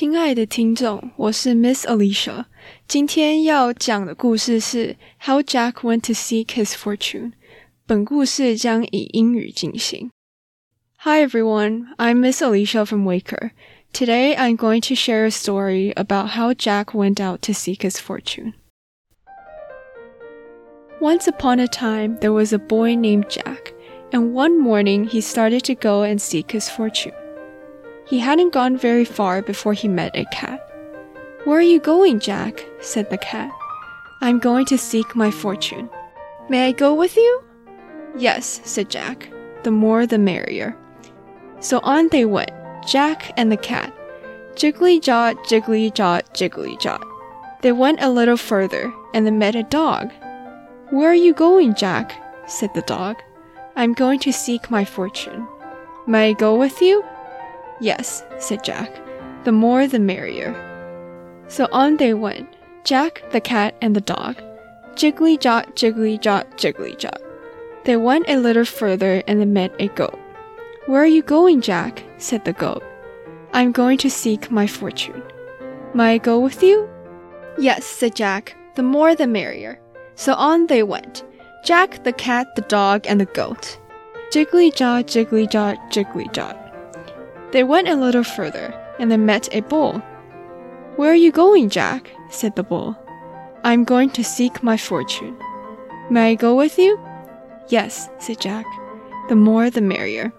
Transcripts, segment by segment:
亲爱的听众，我是 Miss Alicia。今天要讲的故事是 How Jack Went to Seek His Fortune。本故事将以英语进行。Hi everyone, I'm Miss Alicia from Waker. Today I'm going to share a story about how Jack went out to seek his fortune. Once upon a time, there was a boy named Jack, and one morning he started to go and seek his fortune. He hadn't gone very far before he met a cat. Where are you going, Jack? said the cat. I'm going to seek my fortune. May I go with you? Yes, said Jack. The more the merrier. So on they went, Jack and the cat. Jiggly jot, jiggly jot, jiggly jot. They went a little further, and they met a dog. Where are you going, Jack? said the dog. I'm going to seek my fortune. May I go with you? Yes, said Jack. The more the merrier. So on they went, Jack, the cat, and the dog. Jiggly jot, jiggly jot, jiggly jot. They went a little further and they met a goat. Where are you going, Jack? said the goat. I'm going to seek my fortune. May I go with you? Yes, said Jack. The more the merrier. So on they went Jack, the cat, the dog, and the goat. Jiggly jot, jiggly jot, jiggly jot. They went a little further, and they met a bull. Where are you going, Jack? said the bull. I'm going to seek my fortune. May I go with you? Yes, said Jack. The more the merrier.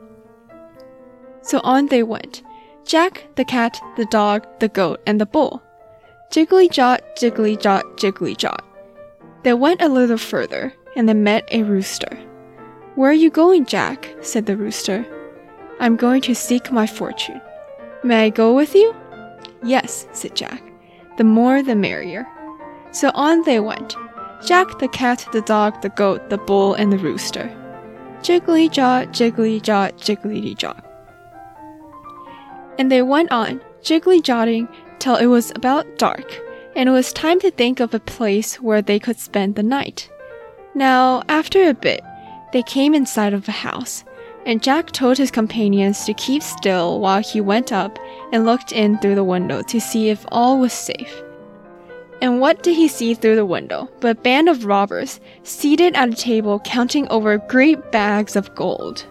So on they went Jack, the cat, the dog, the goat, and the bull. Jiggly jot, jiggly jot, jiggly jot. They went a little further, and they met a rooster. Where are you going, Jack? said the rooster. I'm going to seek my fortune. May I go with you? Yes, said Jack. The more the merrier. So on they went Jack, the cat, the dog, the goat, the bull, and the rooster. Jiggly jot, jiggly jot, jiggly jot. And they went on, jiggly jotting, till it was about dark and it was time to think of a place where they could spend the night. Now, after a bit, they came inside of a house, and Jack told his companions to keep still while he went up and looked in through the window to see if all was safe. And what did he see through the window but a band of robbers seated at a table counting over great bags of gold?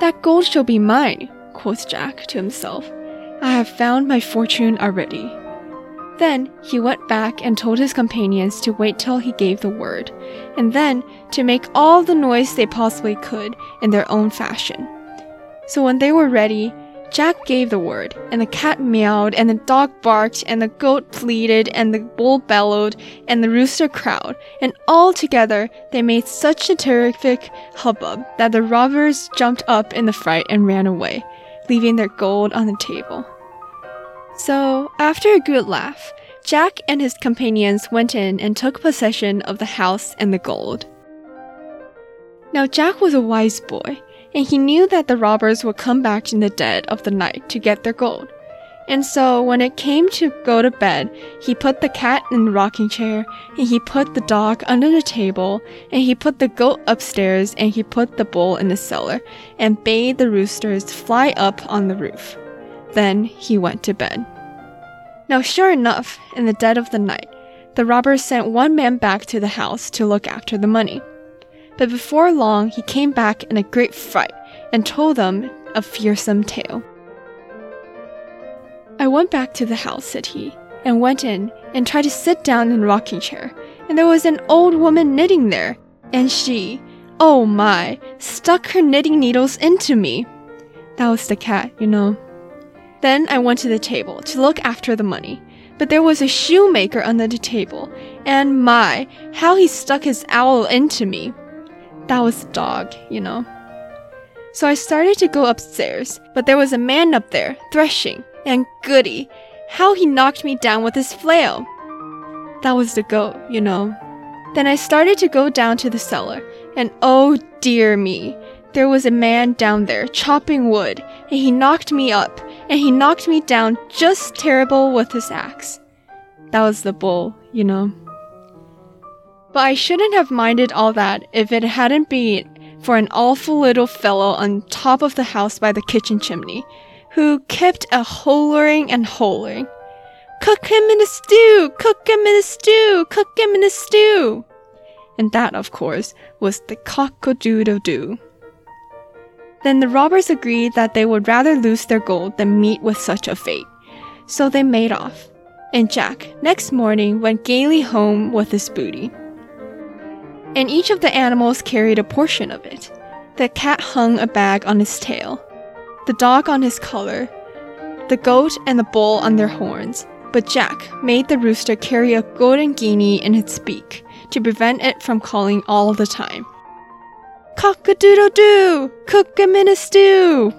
That gold shall be mine, quoth Jack to himself. I have found my fortune already. Then he went back and told his companions to wait till he gave the word, and then to make all the noise they possibly could in their own fashion. So when they were ready, Jack gave the word, and the cat meowed, and the dog barked, and the goat bleated, and the bull bellowed, and the rooster crowed, and all together they made such a terrific hubbub that the robbers jumped up in the fright and ran away, leaving their gold on the table. So, after a good laugh, Jack and his companions went in and took possession of the house and the gold. Now, Jack was a wise boy, and he knew that the robbers would come back in the dead of the night to get their gold. And so, when it came to go to bed, he put the cat in the rocking chair, and he put the dog under the table, and he put the goat upstairs, and he put the bull in the cellar, and bade the roosters fly up on the roof. Then he went to bed. Now, sure enough, in the dead of the night, the robbers sent one man back to the house to look after the money. But before long, he came back in a great fright and told them a fearsome tale. I went back to the house, said he, and went in and tried to sit down in the rocking chair, and there was an old woman knitting there, and she, oh my, stuck her knitting needles into me. That was the cat, you know. Then I went to the table to look after the money. But there was a shoemaker under the table, and my, how he stuck his awl into me. That was the dog, you know. So I started to go upstairs, but there was a man up there, threshing, and goody, how he knocked me down with his flail. That was the goat, you know. Then I started to go down to the cellar, and oh dear me, there was a man down there chopping wood, and he knocked me up, and he knocked me down just terrible with his axe. That was the bull, you know. But I shouldn't have minded all that if it hadn't been for an awful little fellow on top of the house by the kitchen chimney, who kept a hollering and hollering. Cook him in a stew! Cook him in a stew! Cook him in a stew! And that, of course, was the cock-a-doodle-doo. Then the robbers agreed that they would rather lose their gold than meet with such a fate. So they made off, and Jack, next morning, went gaily home with his booty. And each of the animals carried a portion of it. The cat hung a bag on his tail, the dog on his collar, the goat and the bull on their horns, but Jack made the rooster carry a golden guinea in its beak to prevent it from calling all the time. Cock a doodle doo! Cook 'em in a stew!